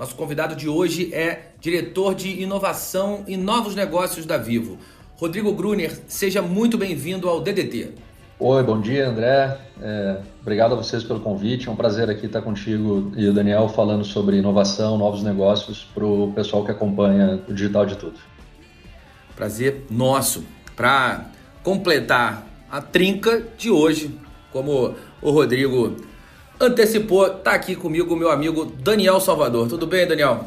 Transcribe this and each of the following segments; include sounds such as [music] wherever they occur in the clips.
Nosso convidado de hoje é diretor de inovação e novos negócios da Vivo. Rodrigo Gruner, seja muito bem-vindo ao DDT. Oi, bom dia, André. É, obrigado a vocês pelo convite. É um prazer aqui estar contigo e o Daniel falando sobre inovação, novos negócios para o pessoal que acompanha o Digital de Tudo. Prazer nosso. Para completar a trinca de hoje, como o Rodrigo antecipou, tá aqui comigo o meu amigo Daniel Salvador. Tudo bem, Daniel?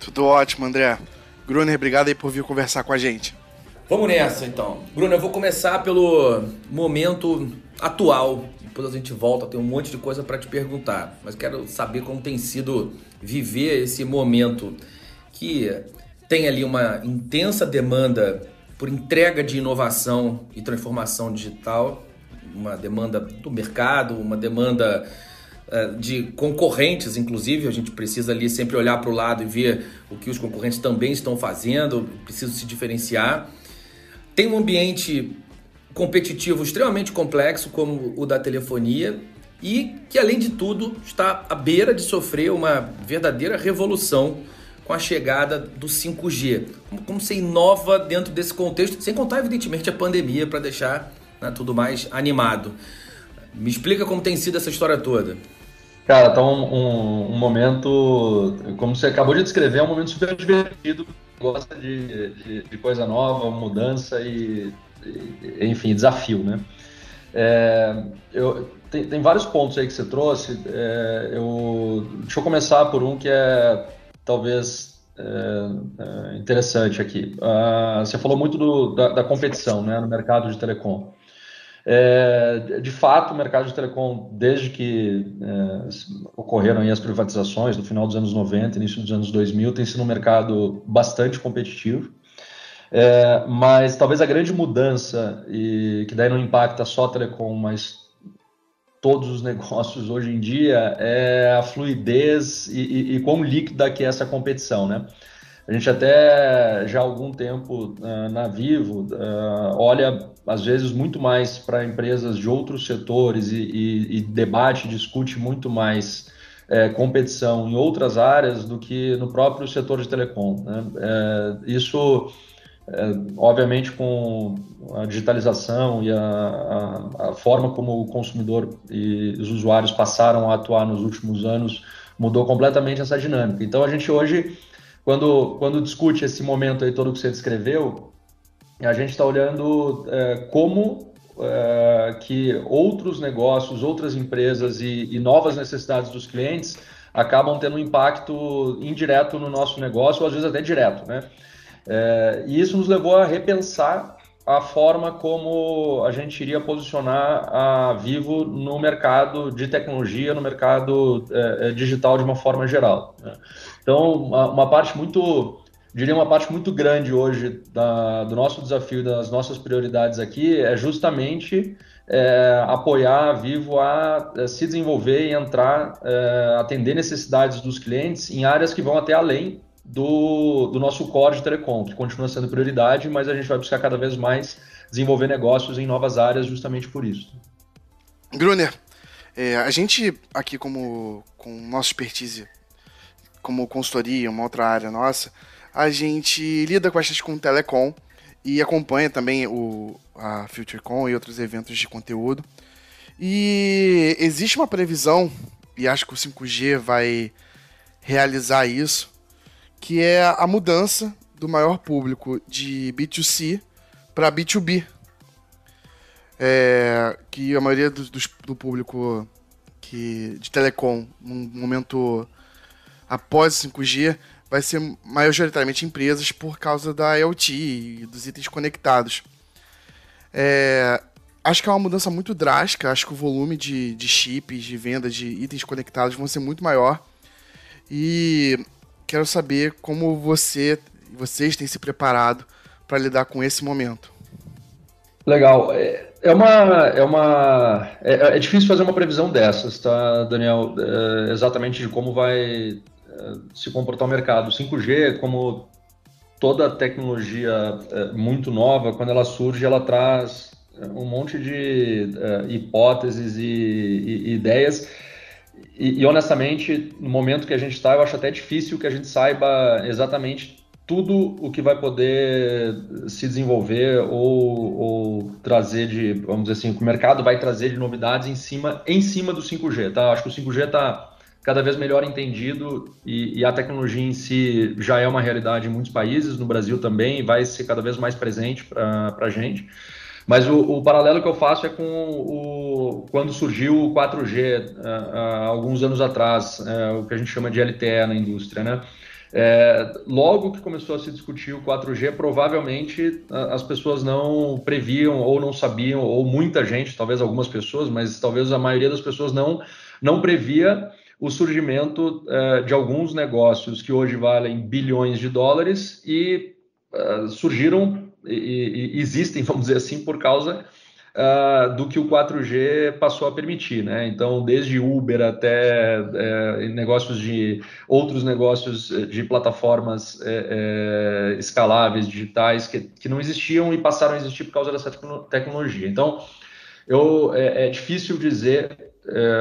Tudo ótimo, André. Gruner, obrigado aí por vir conversar com a gente. Vamos nessa, então. Bruno, eu vou começar pelo momento atual. Depois a gente volta, tem um monte de coisa para te perguntar. Mas quero saber como tem sido viver esse momento que tem ali uma intensa demanda por entrega de inovação e transformação digital, uma demanda do mercado, uma demanda de concorrentes, inclusive, a gente precisa ali sempre olhar para o lado e ver o que os concorrentes também estão fazendo, precisa se diferenciar. Tem um ambiente competitivo extremamente complexo, como o da telefonia, e que, além de tudo, está à beira de sofrer uma verdadeira revolução com a chegada do 5G. Como, como se inova dentro desse contexto, sem contar, evidentemente, a pandemia para deixar né, tudo mais animado. Me explica como tem sido essa história toda. Cara, tá um, um, um, momento, como você acabou de descrever, é um momento super divertido, gosta de, de, de coisa nova, mudança e, e enfim, desafio, né? É, eu, tem, tem, vários pontos aí que você trouxe. É, eu, deixa eu começar por um que é talvez é, é interessante aqui. Uh, você falou muito do, da, da, competição né, no mercado de telecom. É, de fato, o mercado de telecom, desde que é, ocorreram as privatizações no final dos anos 90, início dos anos 2000, tem sido um mercado bastante competitivo. É, mas talvez a grande mudança, e que daí não impacta só a telecom, mas todos os [laughs] negócios hoje em dia, é a fluidez e, e, e quão líquida que é essa competição, né? A gente até já há algum tempo uh, na Vivo uh, olha às vezes muito mais para empresas de outros setores e, e, e debate, discute muito mais é, competição em outras áreas do que no próprio setor de telecom. Né? É, isso, é, obviamente, com a digitalização e a, a, a, forma como o consumidor e os usuários passaram a atuar nos últimos anos, mudou completamente essa dinâmica. Então, a gente hoje quando, quando discute esse momento aí todo que você descreveu, a gente está olhando é, como é, que outros negócios, outras empresas e, e, novas necessidades dos clientes acabam tendo um impacto indireto no nosso negócio, ou às vezes até direto, né? É, e isso nos levou a repensar a forma como a gente iria posicionar a Vivo no mercado de tecnologia, no mercado digital de uma forma geral. Né? Então, uma, uma, parte muito, diria uma parte muito grande hoje da, do nosso desafio, das nossas prioridades aqui, é justamente é, apoiar a Vivo a, é, se desenvolver e entrar, é, atender necessidades dos clientes em áreas que vão até além do, do nosso core de telecom, que continua sendo prioridade, mas a gente vai buscar cada vez mais desenvolver negócios em novas áreas justamente por isso. Gruner, é, a gente aqui como com nossa expertise como consultoria, uma outra área nossa, a gente lida bastante com telecom e acompanha também o, a FutureCon e outros eventos de conteúdo. E existe uma previsão, e acho que o 5G vai realizar isso, que é a mudança do maior público de B2C para B2B. É, que a maioria do, do, público que, de telecom, num momento após 5G, vai ser majoritariamente empresas por causa da IoT e dos itens conectados. É, acho que é uma mudança muito drástica. Acho que o volume de, de chips, de venda de itens conectados vão ser muito maior. E quero saber como você vocês têm se preparado para lidar com esse momento? Legal. É, é uma. É, uma é, é, difícil fazer uma previsão dessas, tá, Daniel? É, exatamente de como vai se comportar o mercado. 5G, como toda tecnologia é, muito nova, quando ela surge, ela traz um monte de hipóteses e ideias. E, e, honestamente, no momento que a gente está, eu acho até difícil que a gente saiba exatamente tudo o que vai poder se desenvolver ou, ou, trazer de, vamos dizer assim, o que o mercado vai trazer de novidades em cima, em cima do 5G, tá? Acho que o 5G está cada vez melhor entendido e, e, a tecnologia em si já é uma realidade em muitos países, no Brasil também, vai ser cada vez mais presente para a gente. Mas o, o, paralelo que eu faço é com o, quando surgiu o 4G, há alguns anos atrás, é, o que a gente chama de LTE na indústria, né? É, logo que começou a se discutir o 4G, provavelmente as pessoas não previam ou não sabiam, ou muita gente, talvez algumas pessoas, mas talvez a maioria das pessoas não, não previa o surgimento é, de alguns negócios que hoje valem bilhões de dólares e é, surgiram e, e, existem, [laughs] vamos dizer assim, por causa uh, do que o 4G passou a permitir, né? Então, desde Uber até negócios de outros negócios de plataformas escaláveis, digitais, que, que não existiam e passaram a existir por causa dessa tecnologia. Então, eu, é, é difícil dizer,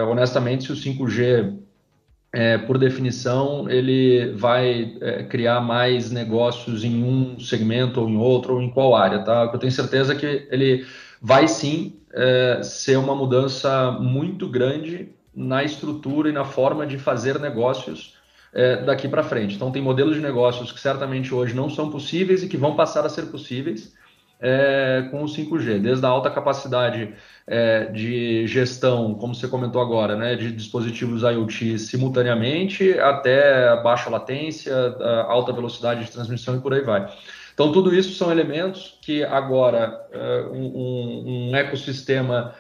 honestamente, se o 5G é, por definição, ele vai é, criar mais negócios em um segmento ou em outro, ou em qual área, tá? Eu tenho certeza que ele vai sim é, ser uma mudança muito grande na estrutura e na forma de fazer negócios é, daqui para frente. Então, tem modelos de negócios que certamente hoje não são possíveis e que vão passar a ser possíveis é, com o 5G, desde a alta capacidade é, de gestão, como você comentou agora, né, de dispositivos IoT simultaneamente, até baixa latência, alta velocidade de transmissão e por aí vai. Então, tudo isso são elementos que agora é, um, um, ecossistema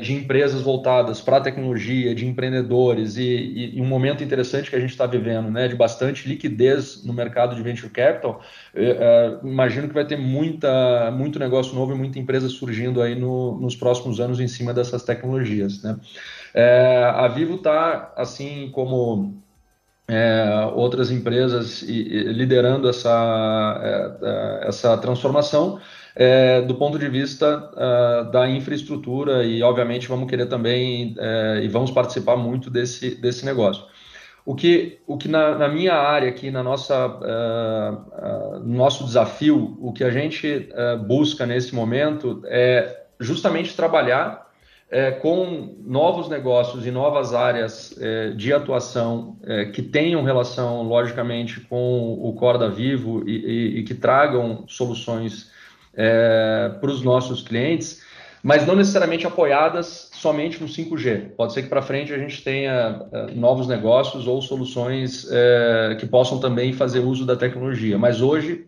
de empresas voltadas para a tecnologia, de empreendedores e, e, um momento interessante que a gente está vivendo, né, de bastante liquidez no mercado de venture capital, é, imagino que vai ter muita, muito negócio novo e muita empresa surgindo aí no, nos próximos anos em cima dessas tecnologias. Né? a Vivo está, assim como é, outras empresas liderando essa, é, é essa transformação é, do ponto de vista uh, da infraestrutura e, obviamente, vamos querer também é, e vamos participar muito desse, desse negócio. O que, o que na, na minha área aqui, na nossa, uh, uh, nosso desafio, o que a gente busca nesse momento é justamente trabalhar é, com novos negócios e novas áreas é, de atuação é, que tenham relação, logicamente, com o Corda Vivo e, e, e que tragam soluções é, para os nossos clientes, mas não necessariamente apoiadas somente no 5G. Pode ser que para frente a gente tenha é, novos negócios ou soluções é, que possam também fazer uso da tecnologia, mas hoje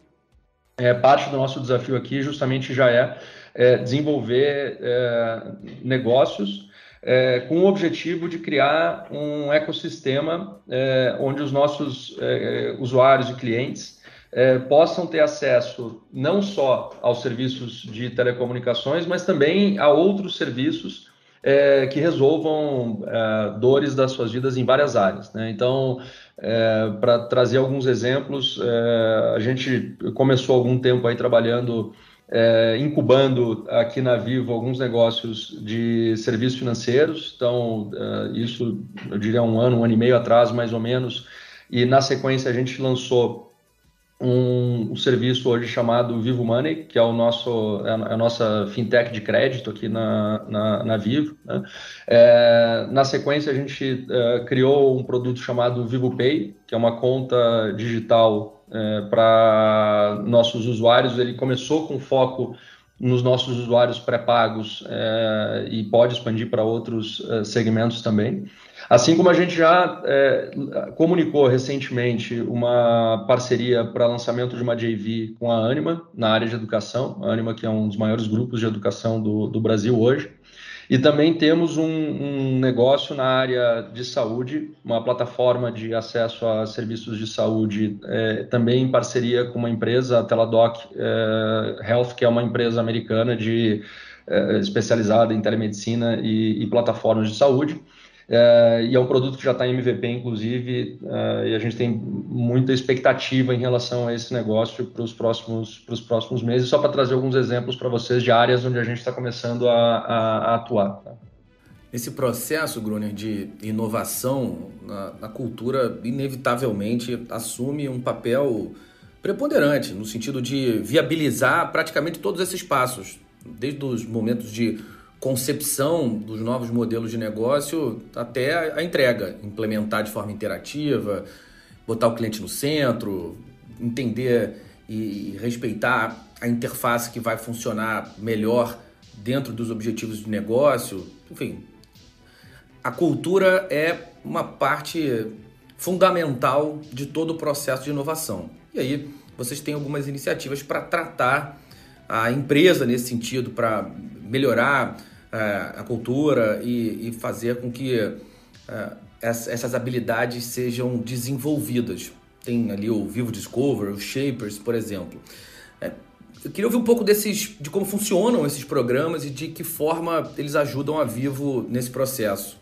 parte do nosso desafio aqui justamente já é é, desenvolver é, negócios é, com o objetivo de criar um ecossistema é, onde os nossos é, usuários e clientes é, possam ter acesso não só aos serviços de telecomunicações, mas também a outros serviços que resolvam dores das suas vidas em várias áreas. Né? Então, para trazer alguns exemplos, a gente começou algum tempo aí trabalhando é, incubando aqui na Vivo alguns negócios de serviços financeiros. Então, é, isso eu diria um ano, um ano e meio atrás, mais ou menos. E na sequência a gente lançou um, um serviço hoje chamado Vivo Money, que é o nosso é a nossa fintech de crédito aqui na, na, na Vivo. Né? É, na sequência a gente é, criou um produto chamado Vivo Pay, que é uma conta digital é, para nossos usuários. Ele começou com foco nos nossos usuários pré-pagos é, e pode expandir para outros é, segmentos também. Assim como a gente já comunicou recentemente uma parceria para lançamento de uma JV com a Anima na área de educação, a Anima que é um dos maiores grupos de educação do, do Brasil hoje. E também temos um, um, negócio na área de saúde, uma plataforma de acesso a serviços de saúde, é, também em parceria com uma empresa, a Teladoc é, Health, que é uma empresa americana de, é, especializada em telemedicina e, e plataformas de saúde. É, e é um produto que já está em MVP, inclusive, é, e a gente tem muita expectativa em relação a esse negócio para os próximos, próximos meses, só para trazer alguns exemplos para vocês de áreas onde a gente está começando a, a, a atuar. Tá? Esse processo, Gruner, de inovação na, na, cultura, inevitavelmente assume um papel preponderante, no sentido de viabilizar praticamente todos esses passos, desde os momentos de concepção dos novos modelos de negócio até a entrega, implementar de forma interativa, botar o cliente no centro, entender e respeitar a interface que vai funcionar melhor dentro dos objetivos de negócio, enfim. A cultura é uma parte fundamental de todo o processo de inovação. E aí, vocês têm algumas iniciativas para tratar a empresa nesse sentido, para melhorar a cultura e, e, fazer com que é, essas habilidades sejam desenvolvidas. Tem ali o Vivo Discover, o Shapers, por exemplo. É, eu queria ouvir um pouco desses, de como funcionam esses programas e de que forma eles ajudam a Vivo nesse processo.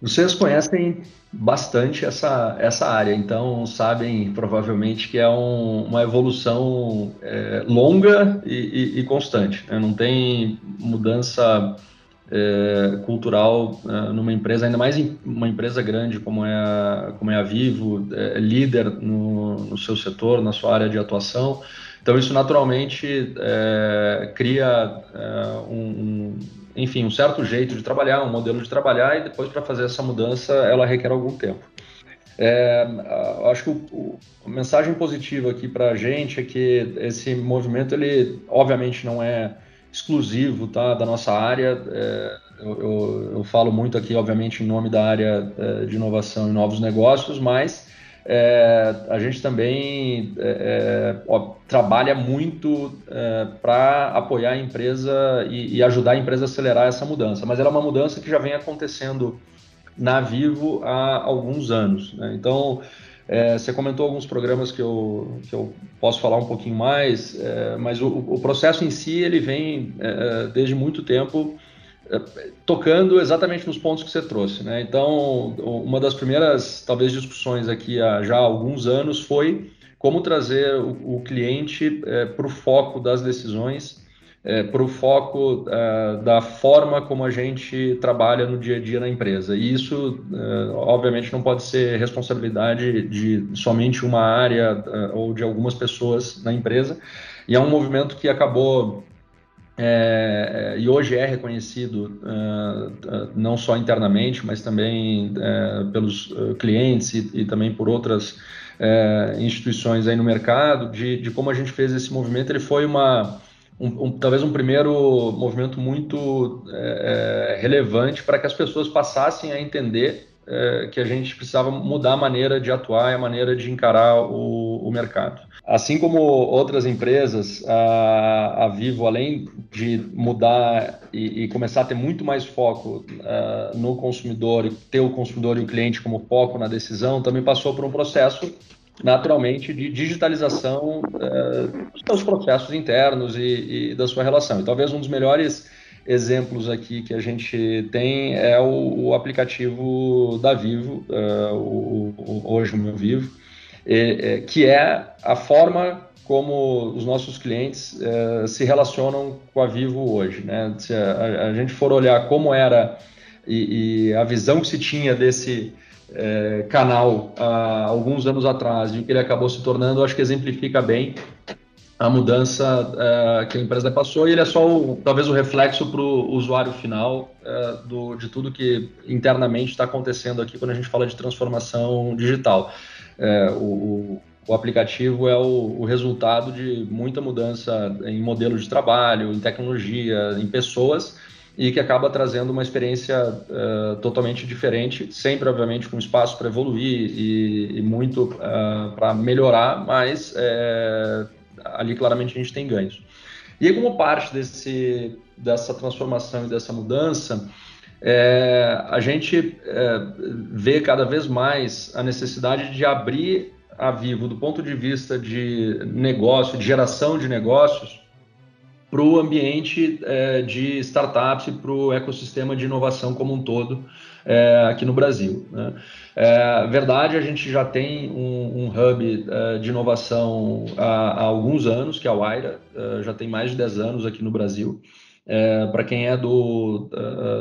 Vocês conhecem bastante essa, essa área, então sabem provavelmente que é um, uma evolução é, longa e, e, e constante. Né? Não tem mudança é, cultural é, numa empresa, ainda mais em uma empresa grande como é a, como é a Vivo, é, líder no, no seu setor, na sua área de atuação. Então isso naturalmente é, cria é, um, um enfim, um certo jeito de trabalhar, um modelo de trabalhar, e depois para fazer essa mudança ela requer algum tempo. É, acho que o, a mensagem positiva aqui para a gente é que esse movimento, ele obviamente não é exclusivo tá, da nossa área. É, eu, eu, eu, falo muito aqui, obviamente, em nome da área é, de inovação e novos negócios, mas é, a gente também é, é ó, trabalha muito é, para apoiar a empresa e, e, ajudar a empresa a acelerar essa mudança. Mas ela é uma mudança que já vem acontecendo na Vivo há alguns anos. Né? Então, é, você comentou alguns programas que eu, que eu posso falar um pouquinho mais, é, mas o, o, processo em si ele vem desde muito tempo tocando exatamente nos pontos que você trouxe. Né? Então, uma das primeiras, talvez, discussões aqui há já alguns anos foi como trazer o, o cliente é, para o foco das decisões, é, para o foco é, da forma como a gente trabalha no dia a dia na empresa. E isso, é, obviamente, não pode ser responsabilidade de somente uma área é, ou de algumas pessoas na empresa. E é um movimento que acabou é, é, e hoje é reconhecido uh, não só internamente, mas também pelos clientes e, e, também por outras instituições aí no mercado, de, de, como a gente fez esse movimento. Ele foi uma, um, um, talvez um primeiro movimento muito relevante para que as pessoas passassem a entender é, que a gente precisava mudar a maneira de atuar e a maneira de encarar o, o mercado. Assim como outras empresas, a, Vivo, além de mudar e, começar a ter muito mais foco no consumidor, ter o consumidor e o cliente como foco na decisão, também passou por um processo naturalmente de digitalização uh, dos seus processos internos e, da sua relação. E talvez um dos melhores exemplos aqui que a gente tem é o, aplicativo da Vivo, o, hoje o meu Vivo, que é a forma como os nossos clientes uh, se relacionam com a Vivo hoje. Né? Se a, gente for olhar como era e, e, a visão que se tinha desse uh, canal há alguns anos atrás, de que ele acabou se tornando, acho que exemplifica bem a mudança uh, que a empresa passou e ele é só o, talvez o reflexo para o usuário final uh, do, de tudo que internamente está acontecendo aqui quando a gente fala de transformação digital. Uh, o, o, aplicativo é o, o, resultado de muita mudança em modelo de trabalho, em tecnologia, em pessoas e que acaba trazendo uma experiência totalmente diferente, sempre obviamente com espaço para evoluir e, e muito para melhorar, mas ali claramente a gente tem ganhos. E como parte desse, dessa transformação e dessa mudança, é, a gente é, vê cada vez mais a necessidade de abrir a Vivo do ponto de vista de negócio, de geração de negócios, para o ambiente é, de startups e para o ecossistema de inovação como um todo é, aqui no Brasil. Né? É verdade, a gente já tem um, um hub é, de inovação há, há, alguns anos, que é a Waira, é, já tem mais de 10 anos aqui no Brasil. É, para quem é do,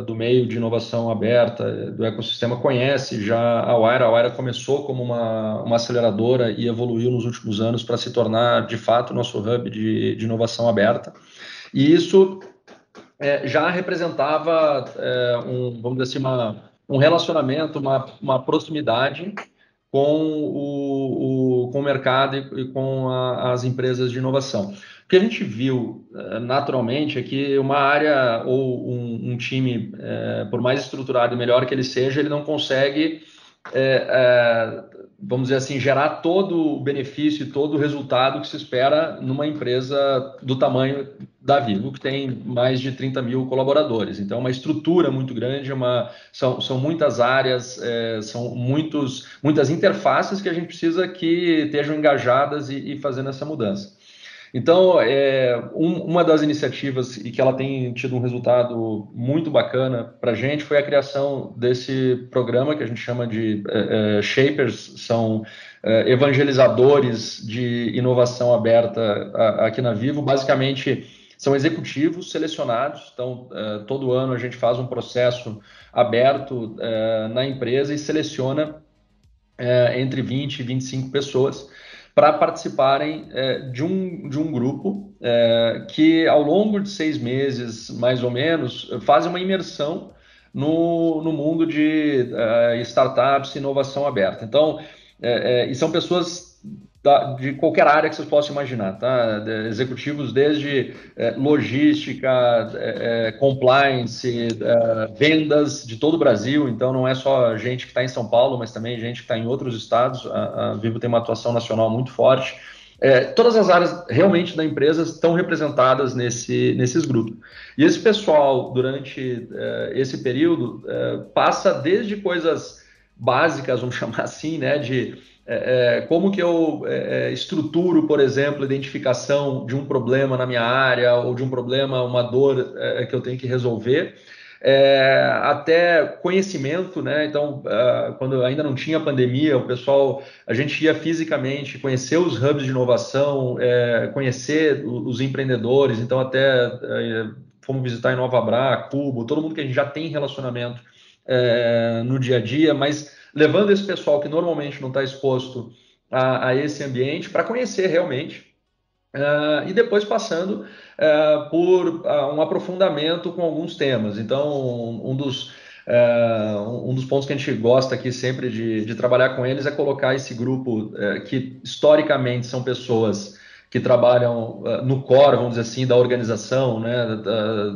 do meio de inovação aberta, do ecossistema, conhece já a Waira. A Waira começou como uma, uma aceleradora e evoluiu nos últimos anos para se tornar, de fato, nosso hub de, de inovação aberta. E isso é, já representava é, um, vamos dizer assim, uma, um relacionamento, uma, uma proximidade com o, o, com o mercado e, e com a, as empresas de inovação. O que a gente viu é, naturalmente é que uma área ou um, um time, é, por mais estruturado e melhor que ele seja, ele não consegue é, é, vamos dizer assim, gerar todo o benefício e todo o resultado que se espera numa empresa do tamanho da Vivo, que tem mais de 30 mil colaboradores. Então, é uma estrutura muito grande, uma, são, são muitas áreas, é, são muitos, muitas interfaces que a gente precisa que estejam engajadas e, e fazendo essa mudança. Então, é, um, uma das iniciativas e que ela tem tido um resultado muito bacana para a gente foi a criação desse programa que a gente chama de é, é, Shapers, são é, evangelizadores de inovação aberta a, aqui na Vivo. Basicamente, são executivos selecionados, então é, todo ano a gente faz um processo aberto é, na empresa e seleciona entre 20 e 25 pessoas para participarem é, de, um, de um grupo é, que, ao longo de seis meses, mais ou menos, faz uma imersão no, no mundo de é, startups e inovação aberta. Então, é, é, e são pessoas de qualquer área que vocês possam imaginar, tá? De, executivos desde é, logística, é, compliance, vendas de todo o Brasil, então não é só gente que está em São Paulo, mas também gente que está em outros estados. A, a, Vivo tem uma atuação nacional muito forte. É, todas as áreas realmente da empresa estão representadas nesse, nesses grupos. E esse pessoal, durante esse período, passa desde coisas básicas, vamos [laughs] chamar assim, né, de é, é, como que eu é, é, estruturo, por exemplo, a identificação de um problema na minha área ou de um problema, uma dor é, que eu tenho que resolver, é, até conhecimento, né? Então, quando ainda não tinha pandemia, o pessoal, a gente ia fisicamente conhecer os hubs de inovação, conhecer os empreendedores, então até fomos visitar em Nova Bra, Cubo, todo mundo que a gente já tem relacionamento no dia a dia, mas levando esse pessoal que normalmente não está exposto a, a, esse ambiente para conhecer realmente. Uh, e depois passando uh, por uh, um aprofundamento com alguns temas. Então, um dos, um dos pontos que a gente gosta aqui sempre de, de trabalhar com eles é colocar esse grupo que historicamente são pessoas que trabalham uh, no core, vamos dizer assim, da organização, né?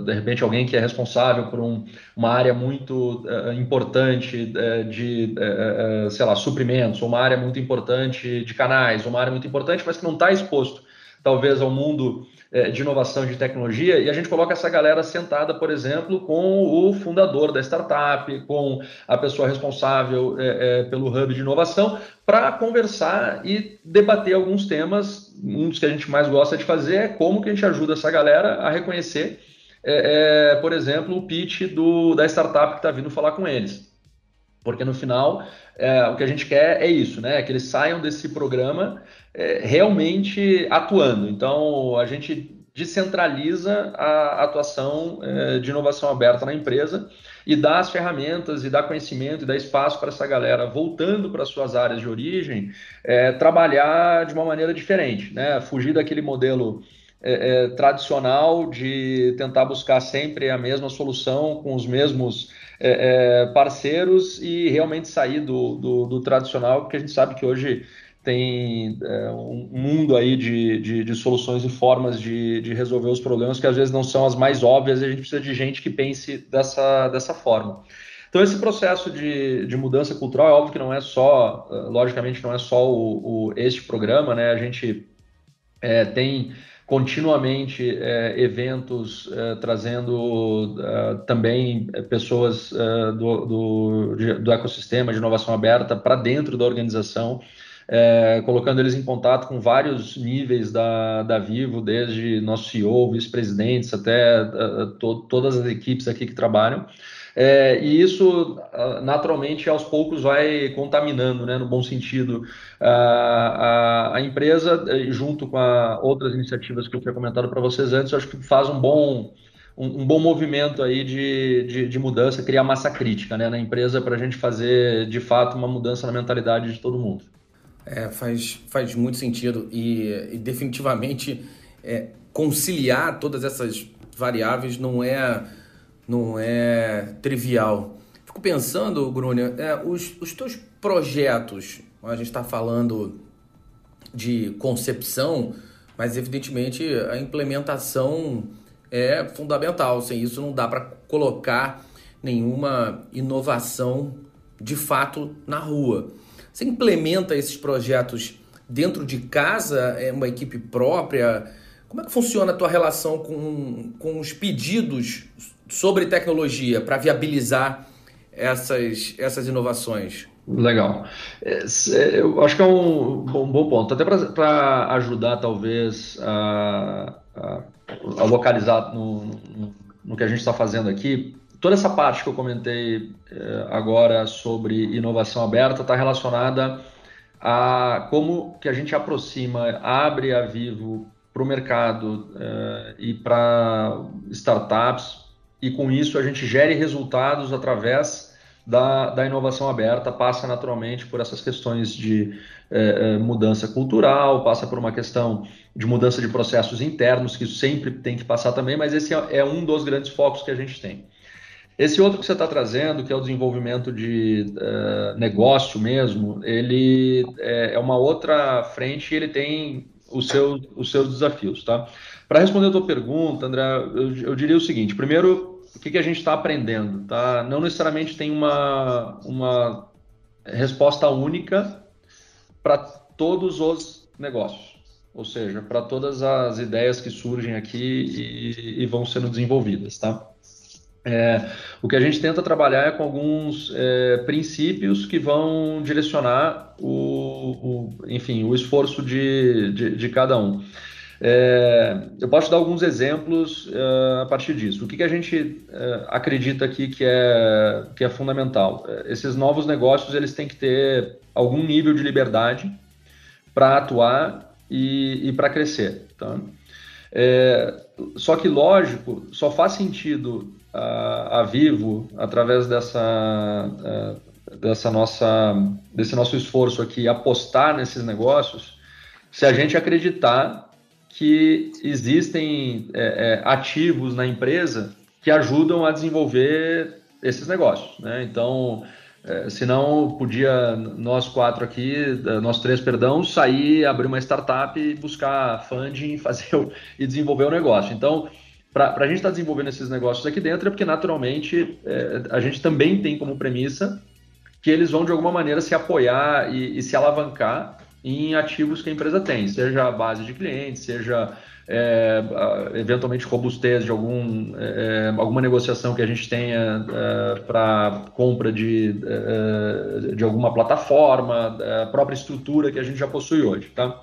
De repente alguém que é responsável por um, uma área muito uh, importante eh, de, eh, sei lá, suprimentos, uma área muito importante de canais, uma área muito importante, mas que não está exposto talvez ao mundo é, de inovação de tecnologia, e a gente coloca essa galera sentada, por exemplo, com o fundador da startup, com a pessoa responsável é, é, pelo hub de inovação, para conversar e debater alguns temas. Um dos que a gente mais gosta de fazer é como que a gente ajuda essa galera a reconhecer, é, é, por exemplo, o pitch do, da startup que está vindo falar com eles. Porque no final, é, o que a gente quer é isso, né? Que eles saiam desse programa é, realmente atuando. Então, a gente descentraliza a atuação é, de inovação aberta na empresa e dá as ferramentas e dá conhecimento e dá espaço para essa galera voltando para suas áreas de origem é, trabalhar de uma maneira diferente, né? Fugir daquele modelo é, é, tradicional de tentar buscar sempre a mesma solução com os mesmos é, parceiros e realmente sair do, do, do, tradicional, porque a gente sabe que hoje tem é, um mundo aí de, de, de, soluções e formas de, de resolver os problemas que às vezes não são as mais óbvias e a gente precisa de gente que pense dessa, dessa forma. Então, esse processo de, de mudança cultural é óbvio que não é só, logicamente, não é só o, o este programa, né? A gente é, tem continuamente é, eventos é, trazendo é, também pessoas é, do, do, do, ecossistema de inovação aberta para dentro da organização, é, colocando eles em contato com vários níveis da, da Vivo, desde nosso CEO, vice-presidentes, até é, to, todas as equipes aqui que trabalham. É, e isso, naturalmente, aos poucos vai contaminando, né, no bom sentido, a, a, a empresa, eh, junto com outras iniciativas que eu tinha comentado para vocês antes, acho que faz um bom, um, um bom movimento aí de, de, de, mudança, criar massa crítica né, na empresa para a gente fazer, de fato, uma mudança na mentalidade de todo mundo. É, faz, faz muito sentido e, e definitivamente é, conciliar todas essas variáveis não é não é trivial. Fico pensando, Grúnia, é, os, os teus projetos, a gente está falando de concepção, mas evidentemente a implementação é fundamental. Sem isso não dá para colocar nenhuma inovação de fato na rua. Você implementa esses projetos dentro de casa, é uma equipe própria? Como é que funciona a tua relação com, com os pedidos sobre tecnologia para viabilizar essas, essas inovações? Legal. É, eu acho que é um bom, bom ponto. Até para ajudar, talvez, a, a, a localizar no, no, no, que a gente está fazendo aqui, toda essa parte que eu comentei é, agora sobre inovação aberta está relacionada a como que a gente aproxima, abre a Vivo para o mercado é, e para startups, e com isso a gente gere resultados através da, da inovação aberta, passa naturalmente por essas questões de é, mudança cultural, passa por uma questão de mudança de processos internos, que sempre tem que passar também, mas esse é, é um dos grandes focos que a gente tem. Esse outro que você está trazendo, que é o desenvolvimento de uh, negócio mesmo, ele é, é uma outra frente e ele tem os seus, os seus desafios, tá? Para responder a tua pergunta, André, eu, eu diria o seguinte: primeiro, o que, que a gente está aprendendo? Tá? Não necessariamente tem uma, uma resposta única para todos os negócios, ou seja, para todas as ideias que surgem aqui e, e vão sendo desenvolvidas, tá? É, o que a gente tenta trabalhar é com alguns é, princípios que vão direcionar o, o enfim, o esforço de, de, de cada um. É, eu posso dar alguns exemplos uh, a partir disso. O que, que a gente uh, acredita aqui que é, que é fundamental? É, esses novos negócios eles têm que ter algum nível de liberdade para atuar e, e para crescer. Tá? É, só que, lógico, só faz sentido a, a Vivo, através dessa, uh, dessa nossa, desse nosso esforço aqui, apostar nesses negócios, se a gente acreditar que existem é, é, ativos na empresa que ajudam a desenvolver esses negócios. Né? Então, é, senão podia nós quatro aqui, é, nós três, perdão, sair, abrir uma startup buscar funding [laughs] fazer o, e desenvolver o negócio. Então, para a gente estar tá desenvolvendo esses negócios aqui dentro é porque naturalmente é, a gente também tem como premissa que eles vão de alguma maneira se apoiar e, e se alavancar em ativos que a empresa tem, seja a base de clientes, seja é, eventualmente robustez de algum, é, alguma negociação que a gente tenha é, para compra de, é, de alguma plataforma, a própria estrutura que a gente já possui hoje. Tá?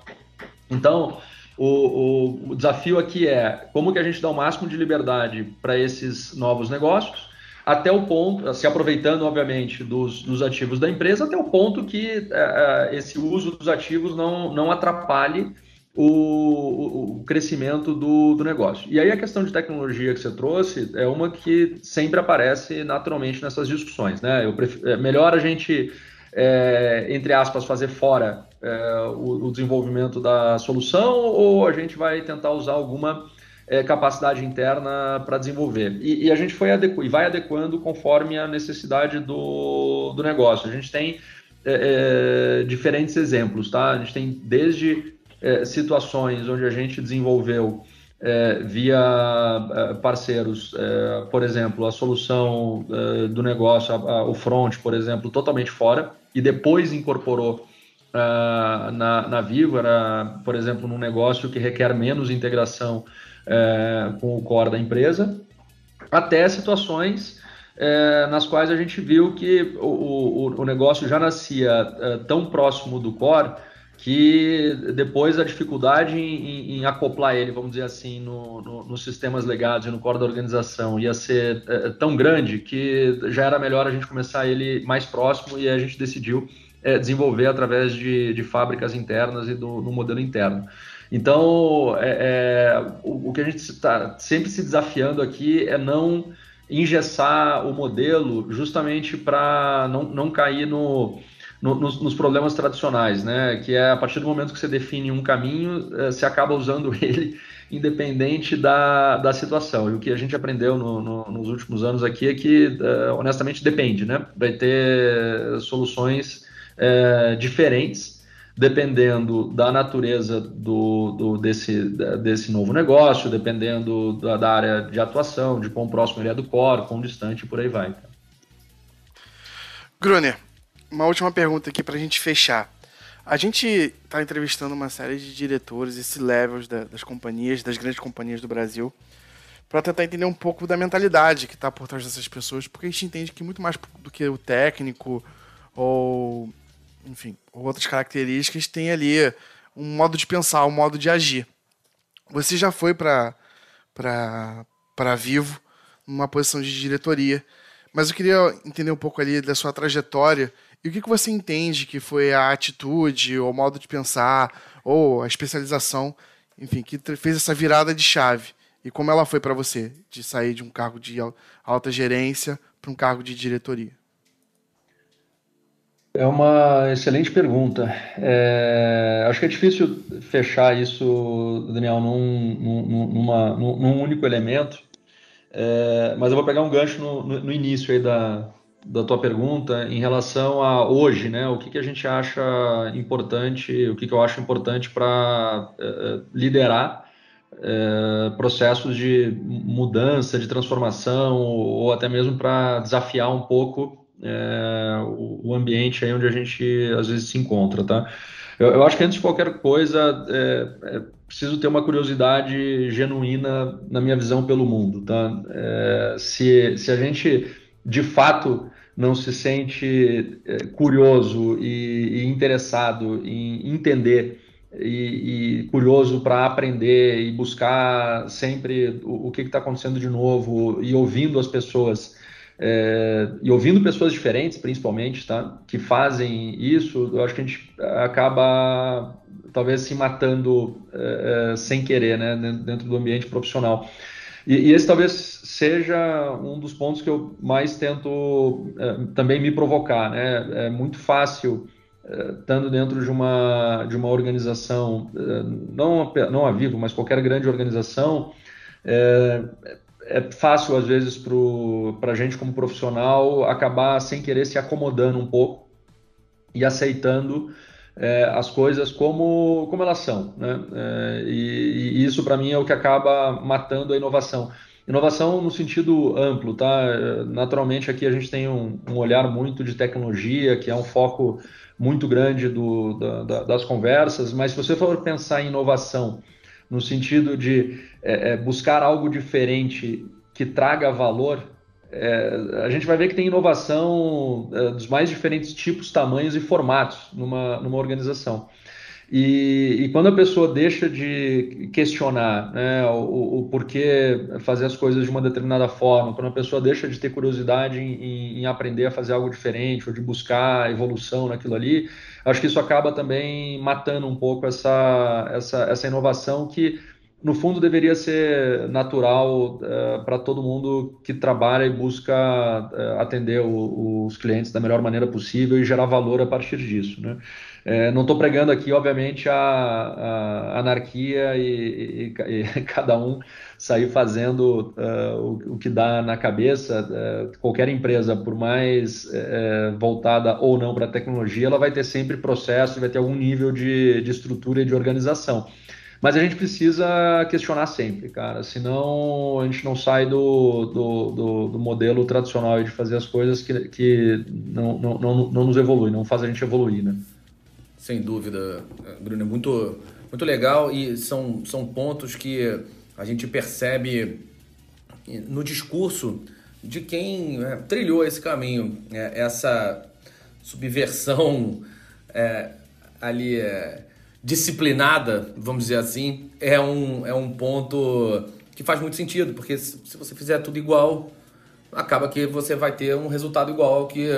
Então, o, o, o desafio aqui é como que a gente dá o máximo de liberdade para esses novos negócios, até o ponto, se aproveitando, obviamente, dos, dos ativos da empresa, até o ponto que é, é esse uso dos ativos não, não atrapalhe o, o, crescimento do, do negócio. E aí a questão de tecnologia que você trouxe é uma que sempre aparece naturalmente nessas discussões. Né? Eu prefiro, é melhor a gente, é, entre aspas, fazer fora é, o, o desenvolvimento da solução ou a gente vai tentar usar alguma é, capacidade interna para desenvolver. E, e, a gente foi adequ e vai adequando conforme a necessidade do, do negócio. A gente tem é, é, diferentes exemplos, tá? A gente tem desde é, situações onde a gente desenvolveu é, via é, parceiros, por exemplo, a solução do negócio, a, a, o front, por exemplo, totalmente fora, e depois incorporou uh, na, na Vivo, era, por exemplo, num negócio que requer menos integração uh, com o core da empresa, até situações nas quais a gente viu que o, o, o negócio já nascia tão próximo do core que depois a dificuldade em, em, acoplar ele, vamos dizer assim, no, no, nos sistemas legados e no core da organização ia ser é, tão grande que já era melhor a gente começar ele mais próximo e a gente decidiu é, desenvolver através de, de, fábricas internas e do, modelo interno. Então, é, é o, o, que a gente está sempre se desafiando aqui é não engessar o modelo justamente para não, não cair no no, nos, nos, problemas tradicionais, né? Que é a partir do momento que você define um caminho, eh, você acaba usando [laughs] ele independente da, da situação. E o que a gente aprendeu no, no, nos últimos anos aqui é que, eh, honestamente, depende, né? Vai ter soluções é, diferentes dependendo da natureza do, do, desse, desse novo negócio, dependendo da, da, área de atuação, de quão próximo ele é do core, quão distante, por aí vai. Gruner, uma última pergunta aqui para a gente fechar. A gente está entrevistando uma série de diretores, esse levels da, das companhias, das grandes companhias do Brasil, para tentar entender um pouco da mentalidade que está por trás dessas pessoas, porque a gente entende que muito mais do que o técnico ou, enfim, outras características, tem ali um modo de pensar, um modo de agir. Você já foi para para Vivo numa posição de diretoria, mas eu queria entender um pouco ali da sua trajetória e o que, que você entende que foi a atitude, ou o modo de pensar, ou a especialização, enfim, que fez essa virada de chave? E como ela foi para você, de sair de um cargo de alta gerência para um cargo de diretoria? É uma excelente pergunta. É, acho que é difícil fechar isso, Daniel, num, num, numa, num único elemento, é, mas eu vou pegar um gancho no, no início aí da, da tua pergunta em relação a hoje, né? O que, que a gente acha importante, o que, que eu acho importante para eh, eh, liderar uh, processos de mudança, de transformação, ou até mesmo para desafiar um pouco o, o, ambiente aí onde a gente às vezes se encontra, tá? Eu, eu acho que antes de qualquer coisa é, é preciso ter uma curiosidade genuína na minha visão pelo mundo, tá? se, se a gente de fato não se sente é, curioso e, e, interessado em entender e, e curioso para aprender e buscar sempre o, o que está acontecendo de novo e ouvindo as pessoas é, e ouvindo pessoas diferentes, principalmente, tá, que fazem isso, eu acho que a gente acaba talvez se matando é, sem querer, né, dentro do ambiente profissional. E, e, esse talvez seja um dos pontos que eu mais tento é, também me provocar. Né? É muito fácil, é, estando dentro de uma, de uma organização, é, não, não a Vivo, mas qualquer grande organização, é, é fácil, às vezes, para a gente como profissional acabar sem querer se acomodando um pouco e aceitando é, as coisas como, como elas são. Né? É, e, e, isso, para mim, é o que acaba matando a inovação. Inovação no sentido amplo, tá? Naturalmente, aqui a gente tem um, um olhar muito de tecnologia, que é um foco muito grande do, da, da, das conversas, mas se você for pensar em inovação no sentido de é, é buscar algo diferente que traga valor, é, a gente vai ver que tem inovação é, dos mais diferentes tipos, tamanhos e formatos numa, numa organização. E, e quando a pessoa deixa de questionar né, o, o, porquê fazer as coisas de uma determinada forma, quando a pessoa deixa de ter curiosidade em, em aprender a fazer algo diferente ou de buscar evolução naquilo ali, acho que isso acaba também matando um pouco essa, essa, essa inovação que no fundo deveria ser natural uh, para todo mundo que trabalha e busca uh, atender o, os clientes da melhor maneira possível e gerar valor a partir disso. Né? É, não estou pregando aqui, obviamente, a, a anarquia e, e, e, [laughs] cada um sair fazendo uh, o, o, que dá na cabeça. qualquer empresa, por mais voltada ou não para a tecnologia, ela vai ter sempre processo, vai ter algum nível de, de estrutura e de organização. Mas a gente precisa questionar sempre, cara. Senão a gente não sai do, do, do, do modelo tradicional de fazer as coisas que, que não, não, não, não nos evolui, não faz a gente evoluir, né? Sem dúvida, Bruno, muito, muito legal e são, são pontos que a gente percebe no discurso de quem é, trilhou esse caminho, é, essa subversão é, ali é, disciplinada, vamos dizer assim, é um, é um ponto que faz muito sentido, porque se, se você fizer tudo igual, acaba que você vai ter um resultado igual ao que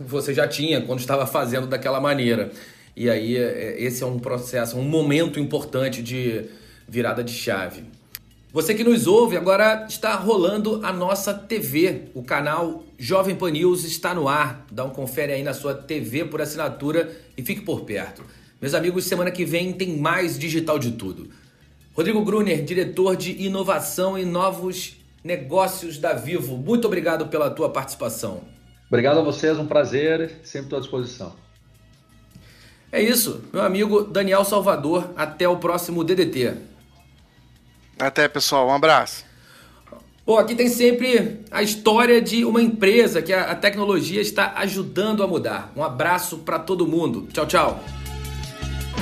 você já tinha quando estava fazendo daquela maneira. E aí, é, esse é um processo, um momento importante de virada de chave. Você que nos ouve, agora está rolando a nossa TV. O canal Jovem Pan News está no ar. Dá um confere aí na sua TV por assinatura e fique por perto. Meus amigos, semana que vem tem mais Digital de Tudo. Rodrigo Gruner, diretor de inovação e novos negócios da Vivo. Muito obrigado pela tua participação. Obrigado a vocês, um prazer, sempre estou à disposição. É isso, meu amigo Daniel Salvador. Até o próximo DDT. Até, pessoal. Um abraço. Bom, aqui tem sempre a história de uma empresa que a, tecnologia está ajudando a mudar. Um abraço para todo mundo. Tchau, tchau.